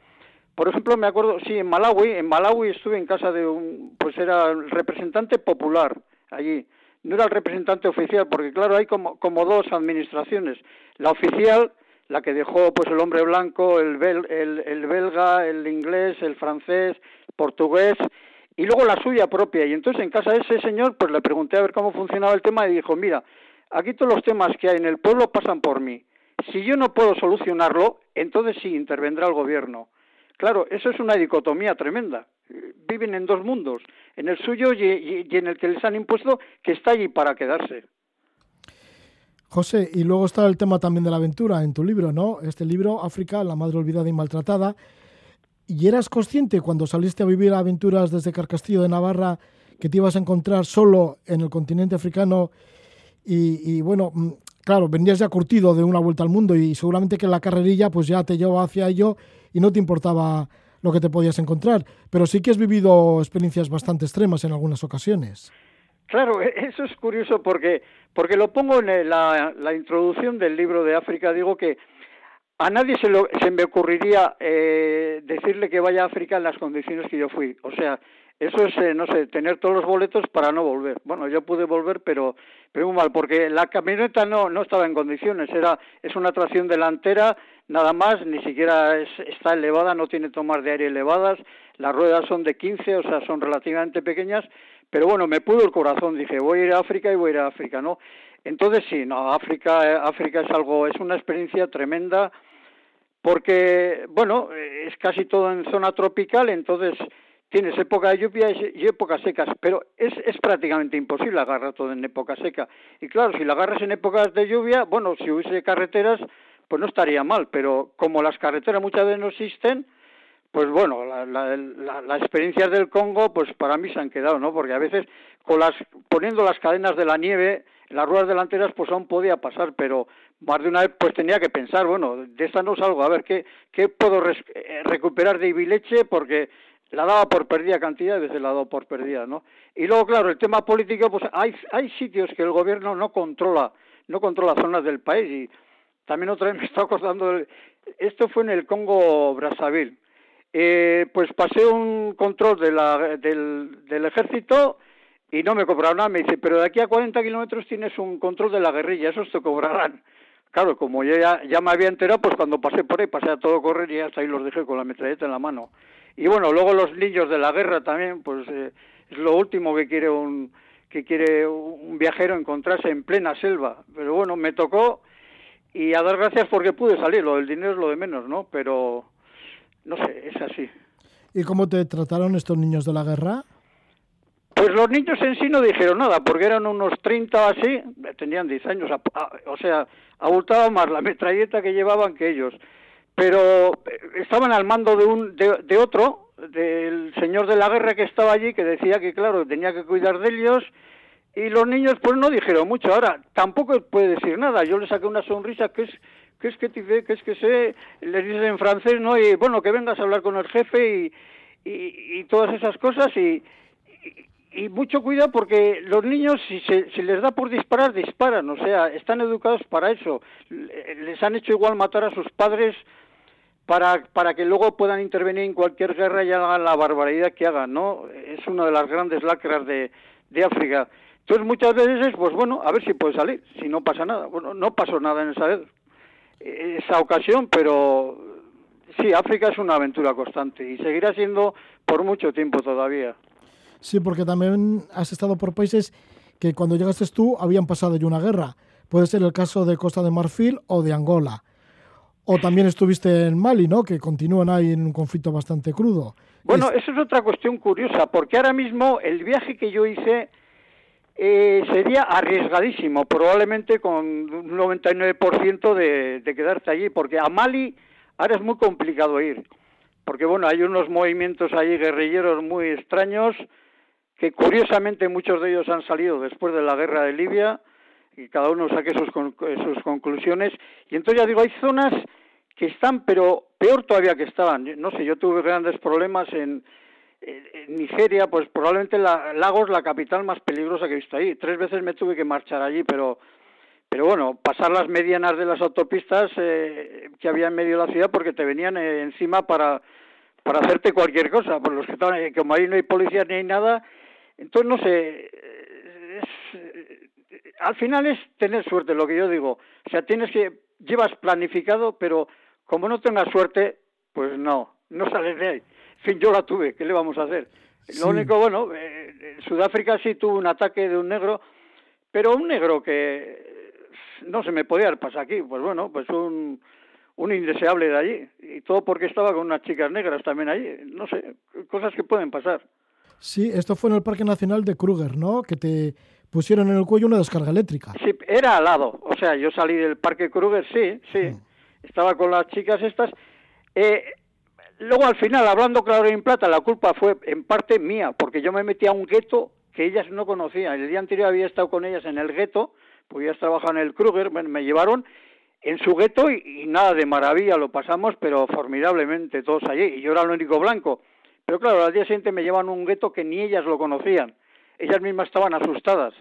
por ejemplo, me acuerdo, sí, en Malawi, en Malawi estuve en casa de un, pues era el representante popular allí. No era el representante oficial, porque claro, hay como, como dos administraciones. La oficial, la que dejó pues el hombre blanco, el, el, belga, el inglés, el francés, el portugués y luego la suya propia. Y entonces en casa de ese señor pues le pregunté a ver cómo funcionaba el tema y dijo, mira, aquí todos los temas que hay en el pueblo pasan por mí. Si yo no puedo solucionarlo, entonces sí intervendrá el gobierno. Claro, eso es una dicotomía tremenda. Viven en dos mundos, en el suyo y, y en el que les han impuesto que está allí para quedarse. José, y luego está el tema también de la aventura en tu libro, ¿no? Este libro, África, la madre olvidada y maltratada. ¿Y eras consciente cuando saliste a vivir aventuras desde Carcastillo de Navarra que te ibas a encontrar solo en el continente africano? Y, bueno, mm, claro, venías ya curtido de una vuelta al mundo y seguramente que la carrerilla pues ya te llevaba hacia ello y no te importaba lo que te podías encontrar. Pero sí que has vivido experiencias bastante extremas en algunas ocasiones. Claro, e-, eso es curioso porque, porque lo pongo en la, la introducción del libro de África, digo que a nadie se, lo, se me ocurriría eh, decirle que vaya a África en las condiciones que yo fui. O sea, eso es, eh, no sé, tener todos los boletos para no volver. Bueno, yo pude volver, pero, pero muy mal, porque la camioneta no, no estaba en condiciones. Era, es una tracción delantera, nada más, ni siquiera está elevada, no tiene tomas de aire elevadas. Las ruedas son de 15, o sea, son relativamente pequeñas pero bueno, me pudo el corazón, dije, voy a ir a África y voy a ir a África, ¿no? Entonces sí, no, África, África es algo, es una experiencia tremenda porque, bueno, es casi todo en zona tropical, entonces tienes época de lluvia y épocas secas, pero es, es prácticamente imposible agarrar todo en época seca. Y claro, si la agarras en épocas de lluvia, bueno, si hubiese carreteras, pues no estaría mal, pero como las carreteras muchas veces no existen, pues bueno, las la, experiencias del Congo, pues para mí se han quedado, ¿no? Porque a veces con las, poniendo las cadenas de la nieve, las ruedas delanteras, pues aún podía pasar, pero más de una vez pues tenía que pensar, bueno, de esta no salgo, a ver, ¿qué, qué puedo eh, recuperar de Ibileche? Porque la daba por perdida cantidad, veces la dado por perdida, ¿no? Y luego, claro, el tema político, pues hay, hay sitios que el gobierno no controla, no controla zonas del país y también otra vez me está acordando, esto fue en el Congo Brazzaville, eh, pues pasé un control de la, del, del ejército y no me cobraron nada. Me dice, pero de aquí a 40 kilómetros tienes un control de la guerrilla, esos te cobrarán. Claro, como yo ya, ya me había enterado, pues cuando pasé por ahí, pasé a todo correr y hasta ahí los dejé con la metralleta en la mano. Y bueno, luego los niños de la guerra también, pues eh, es lo último que quiere un que quiere un viajero encontrarse en plena selva. Pero bueno, me tocó y a dar gracias porque pude salir. Lo del dinero es lo de menos, ¿no? Pero no sé, es así. ¿Y cómo te trataron estos niños de la guerra? Pues los niños en sí no dijeron nada, porque eran unos 30 o así, tenían 10 años, o sea, abultaba más la metralleta que llevaban que ellos. Pero eh, estaban al mando de, un, de, otro, del señor de la guerra que estaba allí, que decía que, claro, tenía que cuidar de ellos, y los niños pues no dijeron mucho. Ahora, tampoco puede decir nada. Yo le saqué una sonrisa que es ¿qué es que te ¿Qué es que sé? Le dices en francés, ¿no? Y bueno, que vengas a hablar con el jefe y, y, todas esas cosas y, y, mucho cuidado porque los niños, si, se, si les da por disparar, disparan, o sea, están educados para eso. Les han hecho igual matar a sus padres para, para que luego puedan intervenir en cualquier guerra y hagan la barbaridad que hagan, ¿no? Es una de las grandes lacras de, de África. Entonces muchas veces, pues bueno, a ver si puede salir, si no pasa nada. Bueno, no pasó nada en esa vez esa ocasión, pero sí, África es una aventura constante y seguirá siendo por mucho tiempo todavía. Sí, porque también has estado por países que cuando llegaste tú habían pasado ya una guerra. Puede ser el caso de Costa de Marfil o de Angola. O también estuviste en Mali, ¿no? Que continúan ahí en un conflicto bastante crudo. Bueno, eso es otra cuestión curiosa, porque ahora mismo el viaje que yo hice eh, sería arriesgadísimo, probablemente con un 99% de, de quedarte allí, porque a Mali ahora es muy complicado ir, porque bueno, hay unos movimientos allí guerrilleros muy extraños, que curiosamente muchos de ellos han salido después de la guerra de Libia, y cada uno saque sus, sus conclusiones, y entonces ya digo, hay zonas que están, pero peor todavía que estaban. No sé, yo tuve grandes problemas en, Nigeria, pues probablemente la, Lagos la capital más peligrosa que he visto ahí. Tres veces me tuve que marchar allí, pero pero bueno, pasar las medianas de las autopistas eh, que había en medio de la ciudad porque te venían eh, encima para para hacerte cualquier cosa, por los que estaban, eh, como ahí no hay policía ni hay nada, entonces no sé, al final es tener suerte, lo que yo digo, o sea, tienes que, llevas planificado, pero como no tengas suerte, pues no, no sales de ahí. Fin, yo la tuve, ¿qué le vamos a hacer? Lo único, bueno, eh, Sudáfrica sí tuvo un ataque de un negro, pero un negro que no se me podía pasar aquí, pues bueno, pues un, un indeseable de allí, y todo porque estaba con unas chicas negras también allí, no sé, cosas que pueden pasar. Sí, esto fue en el Parque Nacional de Kruger, ¿no? Que te pusieron en el cuello una descarga eléctrica. Sí, era al lado, o sea, yo salí del Parque Kruger, sí, sí estaba con las chicas estas. Eh, luego al final, hablando claro en plata, la culpa fue en parte mía, porque yo me metí a un gueto que ellas no conocían. El día anterior había estado con ellas en el gueto, pues ellas trabajaban en el Kruger, me, llevaron en su gueto y, nada de maravilla, lo pasamos, pero formidablemente todos allí, y yo era el único blanco. Pero claro, al día siguiente me llevan a un gueto que ni ellas lo conocían. Ellas mismas estaban asustadas.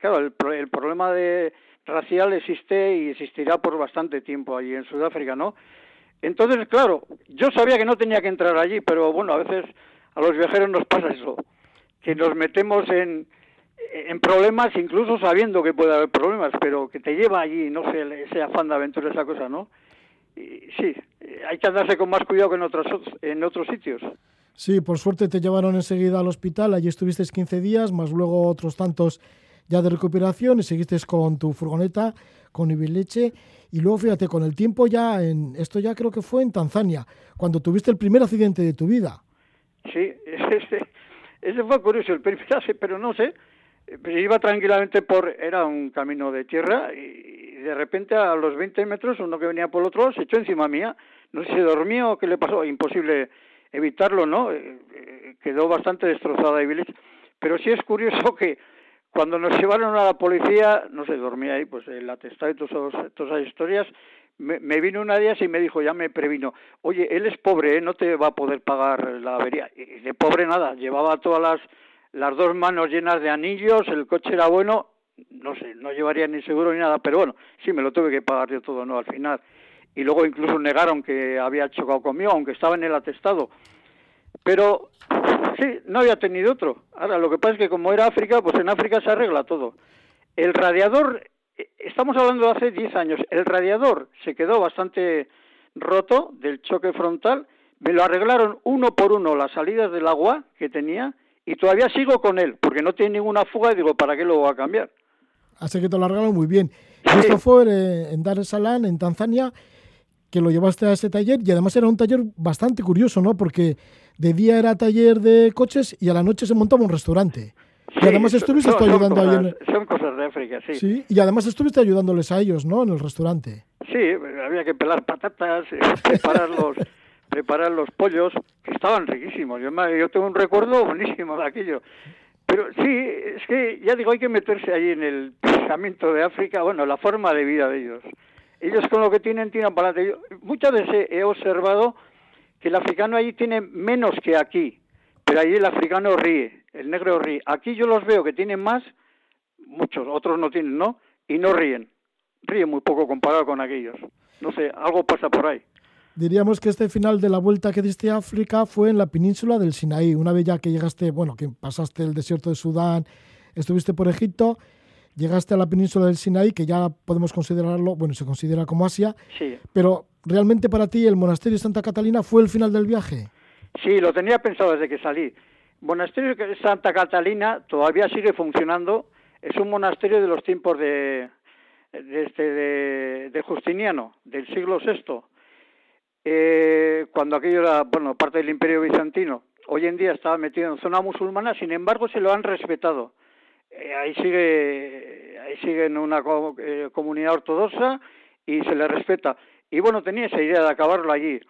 Claro, el problema de, racial existe y existirá por bastante tiempo allí en Sudáfrica, ¿no? Entonces, claro, yo sabía que no tenía que entrar allí, pero bueno, a veces a los viajeros nos pasa eso, que nos metemos en, en problemas incluso sabiendo que puede haber problemas, pero que te lleva allí, no sé, ese afán de aventura, esa cosa, ¿no? Y, sí, hay que andarse con más cuidado que en otros, en otros sitios. Sí, por suerte te llevaron enseguida al hospital, allí estuviste 15 días, más luego otros tantos ya de recuperación y seguiste con tu furgoneta, con Ibileche. Y luego, fíjate, con el tiempo ya, en esto ya creo que fue en Tanzania, cuando tuviste el primer accidente de tu vida. Sí, ese, fue curioso, el primer pero no sé, iba tranquilamente por, era un camino de tierra y de repente a los 20 metros uno que venía por el otro se echó encima mía, no sé si dormía o qué le pasó, imposible evitarlo, ¿no? Eh, eh, quedó bastante destrozada Ibileche. Pero sí es curioso que cuando nos llevaron a la policía, no sé, dormía ahí, pues el atestado y todas, esas historias, me, vino una de ellas y me dijo, ya me previno, oye, él es pobre, ¿eh? no te va a poder pagar la avería. Y de pobre nada, llevaba todas las, las dos manos llenas de anillos, el coche era bueno, no sé, no llevaría ni seguro ni nada, pero bueno, sí, me lo tuve que pagar yo todo, ¿no? Al final. Y luego incluso negaron que había chocado conmigo, aunque estaba en el atestado. Pero Sí, no había tenido otro. Ahora, lo que pasa es que como era África, pues en África se arregla todo. El radiador, eh, estamos hablando de hace 10 años, el radiador se quedó bastante roto del choque frontal, me lo arreglaron uno por uno las salidas del agua que tenía y todavía sigo con él, porque no tiene ninguna fuga y digo, ¿para qué lo voy a cambiar? Así que te lo arreglaron muy bien. Esto fue eh, en Dar es Salaam, en Tanzania, que lo llevaste a ese taller y además era un taller bastante curioso, ¿no? Porque de día era taller de coches y a la noche se montaba un restaurante. y además estuviste ayudando ahí Son cosas de África, sí. Sí, y además estuviste ayudándoles a ellos, ¿no? En el restaurante. Sí, había que pelar patatas, eh, preparar los, preparar los pollos, que estaban riquísimos. Yo, yo tengo un recuerdo buenísimo de aquello. Pero sí, es que ya digo, hay que meterse ahí en el pensamiento de África, bueno, la forma de vida de ellos. Ellos con lo que tienen tiran para adelante. Muchas veces he observado que el africano ahí tiene menos que aquí, pero ahí el africano ríe, el negro ríe. Aquí yo los veo que tienen más, muchos, otros no tienen, ¿no? Y no ríen. Ríen muy poco comparado con aquellos. No sé, algo pasa por ahí. Diríamos que este final de la vuelta que diste a África fue en la península del Sinaí, una vez ya que llegaste, bueno, que pasaste el desierto de Sudán, estuviste por Egipto, llegaste a la península del Sinaí, que ya podemos considerarlo, bueno, se considera como Asia, sí. pero ¿realmente para ti el monasterio de Santa Catalina fue el final del viaje? Sí, lo tenía pensado desde que salí. Monasterio de Santa Catalina todavía sigue funcionando, es un monasterio de los tiempos de, de, este, de, Justiniano, del siglo VI. eh, cuando aquello era, bueno, parte del Imperio Bizantino. Hoy en día estaba metido en zona musulmana, sin embargo se lo han respetado. Eh, ahí sigue, ahí sigue en una eh, comunidad ortodoxa y se le respeta. Y bueno, tenía esa idea de acabarlo allí.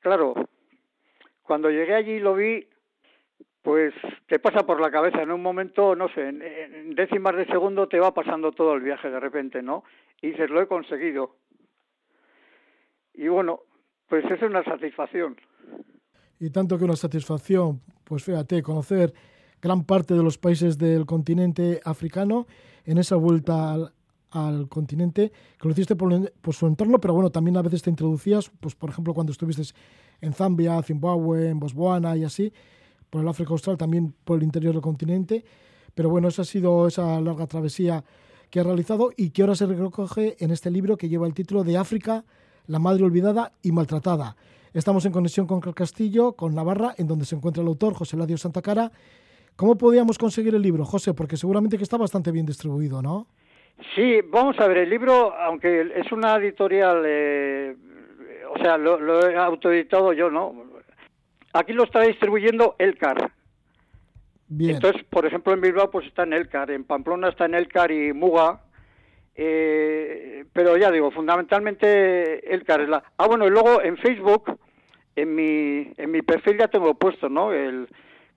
Claro, cuando llegué allí lo vi, pues te pasa por la cabeza en un momento, no sé, en, décimas de segundo te va pasando todo el viaje de repente, ¿no? Y dices, lo he conseguido. Y bueno, pues es una satisfacción. Y tanto que una satisfacción, pues fíjate, conocer gran parte de los países del continente africano en esa vuelta al, continente, que lo hiciste por, por, su entorno, pero bueno, también a veces te introducías, pues por ejemplo, cuando estuviste en Zambia, Zimbabue, en Botswana y así, por el África Austral, también por el interior del continente. Pero bueno, esa ha sido esa larga travesía que ha realizado y que ahora se recoge en este libro que lleva el título de África, la madre olvidada y maltratada. Estamos en conexión con Castillo, con Navarra, en donde se encuentra el autor, José Ladio Cara. ¿Cómo podíamos conseguir el libro, José? Porque seguramente que está bastante bien distribuido, ¿no? Sí, vamos a ver, el libro, aunque es una editorial, eh, o sea, lo, he autoeditado yo, ¿no? Aquí lo está distribuyendo Elcar. Bien. Entonces, por ejemplo, en Bilbao pues está en Elcar, en Pamplona está en Elcar y Muga, eh, pero ya digo, fundamentalmente Elcar es la... Ah, bueno, y luego en Facebook, en mi, en mi perfil ya tengo puesto, ¿no? El,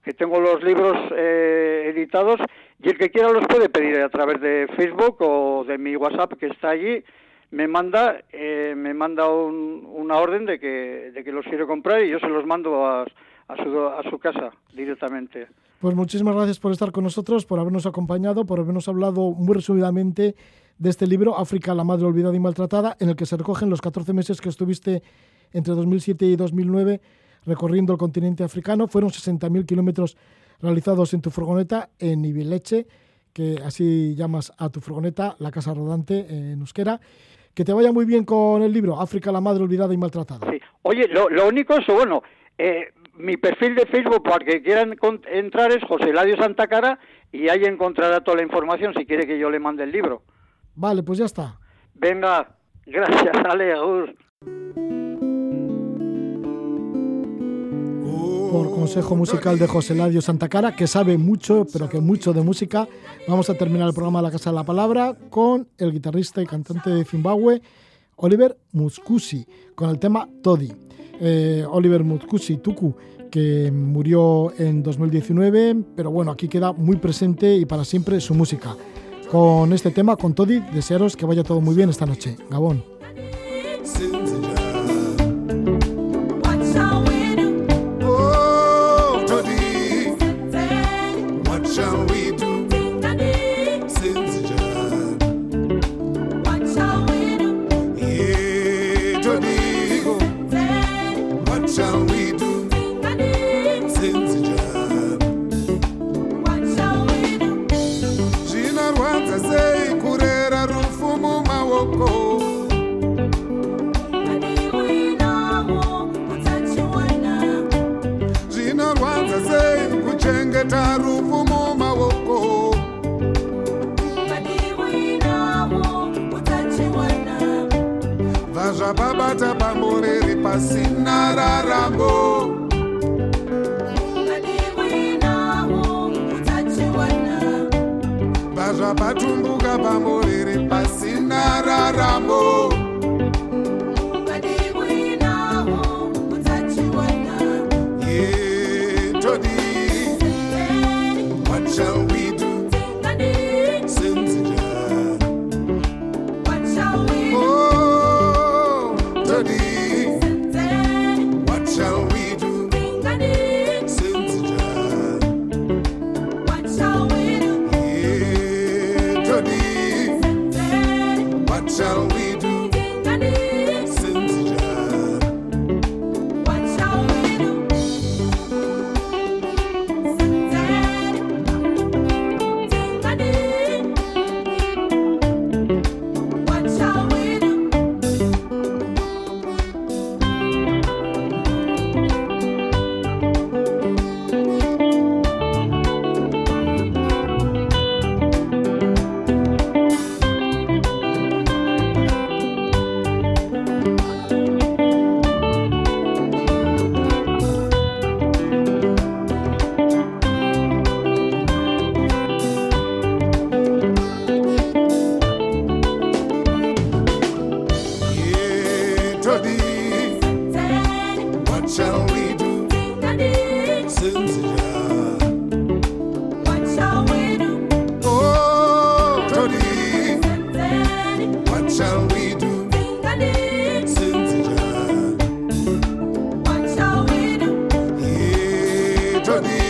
que tengo los libros eh, editados y el que quiera los puede pedir a través de Facebook o de mi WhatsApp que está allí me manda eh, me manda una orden de que, de que los quiere comprar y yo se los mando a, a, su, a su casa directamente. Pues muchísimas gracias por estar con nosotros, por habernos acompañado, por habernos hablado muy resumidamente de este libro, África, la madre olvidada y maltratada, en el que se recogen los 14 meses que estuviste entre 2007 y 2009 recorriendo el continente africano. Fueron 60.000 kilómetros realizados en tu furgoneta en Ibileche, que así llamas a tu furgoneta, la casa rodante en euskera. Que te vaya muy bien con el libro, África, la madre olvidada y maltratada. Sí. Oye, lo, único es, bueno, eh, mi perfil de Facebook para que quieran entrar es José Ladio Santa Cara y ahí encontrará toda la información si quiere que yo le mande el libro. Vale, pues ya está. Venga, gracias, Ale, por consejo musical de José Ladio Santacara, que sabe mucho, pero que mucho de música. Vamos a terminar el programa La Casa de la Palabra con el guitarrista y cantante de Zimbabue, Oliver Muscusi, con el tema Todi. Eh, Oliver Muscusi Tuku, que murió en 2019, pero bueno, aquí queda muy presente y para siempre su música. Con este tema, con Todi, desearos que vaya todo muy bien esta noche. Gabón. zvapabata pamborere pasina rarango pazvapatumbuka pamborere pasina rarango money.